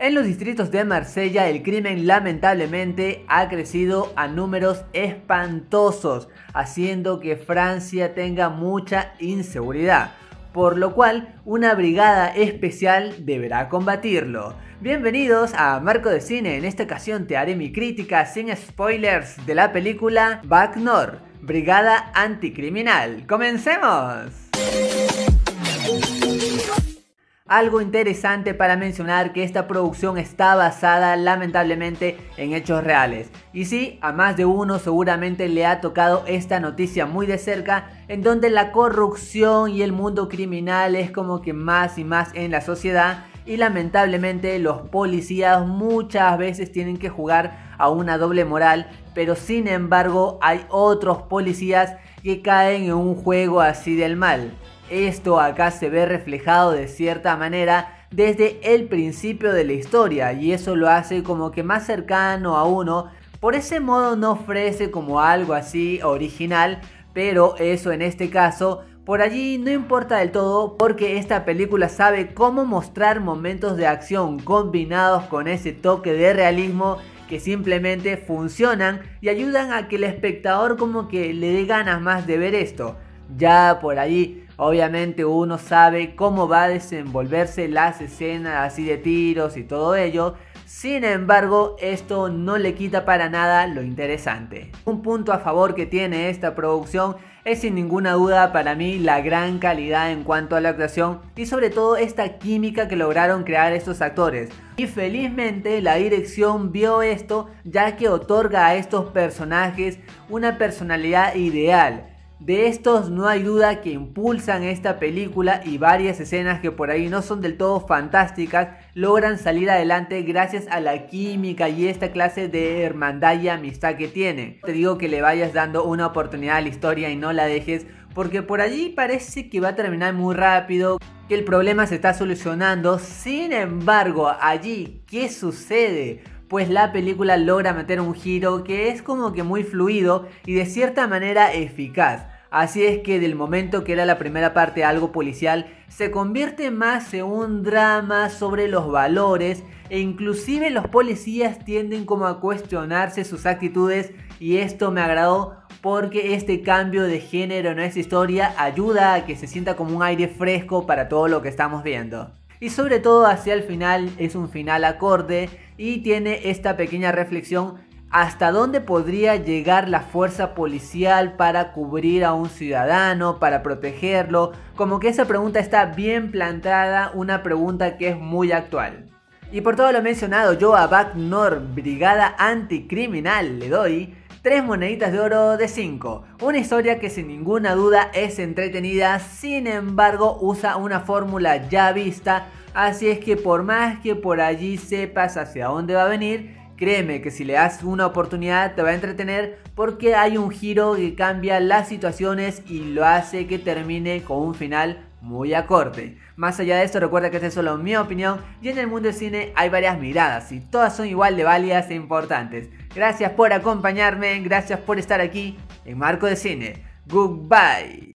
En los distritos de Marsella el crimen lamentablemente ha crecido a números espantosos, haciendo que Francia tenga mucha inseguridad, por lo cual una brigada especial deberá combatirlo. Bienvenidos a Marco de Cine, en esta ocasión te haré mi crítica sin spoilers de la película Back Brigada Anticriminal. ¡Comencemos! Algo interesante para mencionar que esta producción está basada lamentablemente en hechos reales. Y sí, a más de uno seguramente le ha tocado esta noticia muy de cerca, en donde la corrupción y el mundo criminal es como que más y más en la sociedad y lamentablemente los policías muchas veces tienen que jugar a una doble moral, pero sin embargo hay otros policías que caen en un juego así del mal. Esto acá se ve reflejado de cierta manera desde el principio de la historia y eso lo hace como que más cercano a uno. Por ese modo no ofrece como algo así original, pero eso en este caso por allí no importa del todo porque esta película sabe cómo mostrar momentos de acción combinados con ese toque de realismo que simplemente funcionan y ayudan a que el espectador como que le dé ganas más de ver esto. Ya por allí Obviamente uno sabe cómo va a desenvolverse las escenas así de tiros y todo ello. Sin embargo, esto no le quita para nada lo interesante. Un punto a favor que tiene esta producción es sin ninguna duda para mí la gran calidad en cuanto a la actuación y sobre todo esta química que lograron crear estos actores. Y felizmente la dirección vio esto ya que otorga a estos personajes una personalidad ideal de estos no hay duda que impulsan esta película y varias escenas que por ahí no son del todo fantásticas logran salir adelante gracias a la química y esta clase de hermandad y amistad que tiene. Te digo que le vayas dando una oportunidad a la historia y no la dejes porque por allí parece que va a terminar muy rápido, que el problema se está solucionando. Sin embargo, allí, ¿qué sucede? Pues la película logra meter un giro que es como que muy fluido y de cierta manera eficaz. Así es que del momento que era la primera parte algo policial, se convierte más en un drama sobre los valores e inclusive los policías tienden como a cuestionarse sus actitudes y esto me agradó porque este cambio de género en esta historia ayuda a que se sienta como un aire fresco para todo lo que estamos viendo. Y sobre todo hacia el final es un final acorde y tiene esta pequeña reflexión hasta dónde podría llegar la fuerza policial para cubrir a un ciudadano, para protegerlo. Como que esa pregunta está bien plantada, una pregunta que es muy actual. Y por todo lo mencionado, yo a Back Brigada Anticriminal, le doy 3 moneditas de oro de 5. Una historia que sin ninguna duda es entretenida, sin embargo usa una fórmula ya vista, así es que por más que por allí sepas hacia dónde va a venir, Créeme que si le das una oportunidad te va a entretener porque hay un giro que cambia las situaciones y lo hace que termine con un final muy acorde. Más allá de esto, recuerda que esta es solo mi opinión y en el mundo del cine hay varias miradas y todas son igual de válidas e importantes. Gracias por acompañarme, gracias por estar aquí en Marco de Cine. Goodbye.